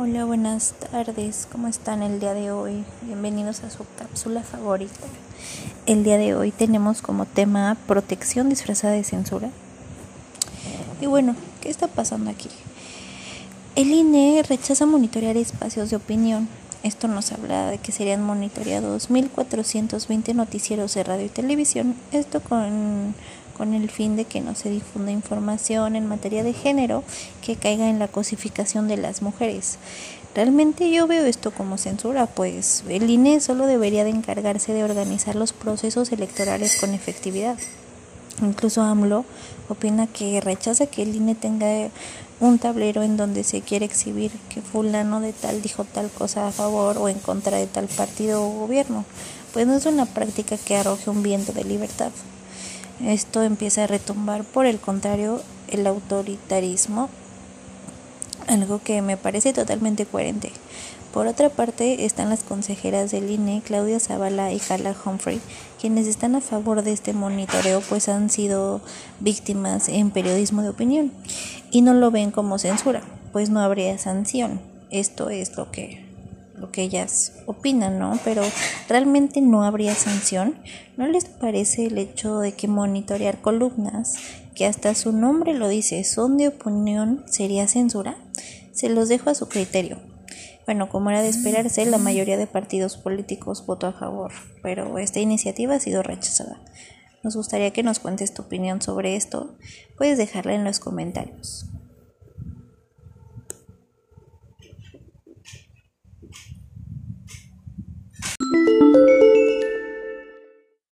Hola, buenas tardes. ¿Cómo están el día de hoy? Bienvenidos a su cápsula favorita. El día de hoy tenemos como tema protección disfrazada de censura. Y bueno, ¿qué está pasando aquí? El INE rechaza monitorear espacios de opinión. Esto nos habla de que serían monitoreados 1.420 noticieros de radio y televisión. Esto con con el fin de que no se difunda información en materia de género que caiga en la cosificación de las mujeres. Realmente yo veo esto como censura, pues el INE solo debería de encargarse de organizar los procesos electorales con efectividad. Incluso AMLO opina que rechaza que el INE tenga un tablero en donde se quiere exhibir que fulano de tal dijo tal cosa a favor o en contra de tal partido o gobierno, pues no es una práctica que arroje un viento de libertad esto empieza a retumbar, por el contrario, el autoritarismo, algo que me parece totalmente coherente. Por otra parte, están las consejeras del INE, Claudia Zavala y Carla Humphrey, quienes están a favor de este monitoreo, pues han sido víctimas en periodismo de opinión y no lo ven como censura, pues no habría sanción. Esto es lo que lo que ellas opinan, ¿no? Pero realmente no habría sanción. ¿No les parece el hecho de que monitorear columnas, que hasta su nombre lo dice, son de opinión, sería censura? Se los dejo a su criterio. Bueno, como era de esperarse, la mayoría de partidos políticos votó a favor, pero esta iniciativa ha sido rechazada. Nos gustaría que nos cuentes tu opinión sobre esto. Puedes dejarla en los comentarios.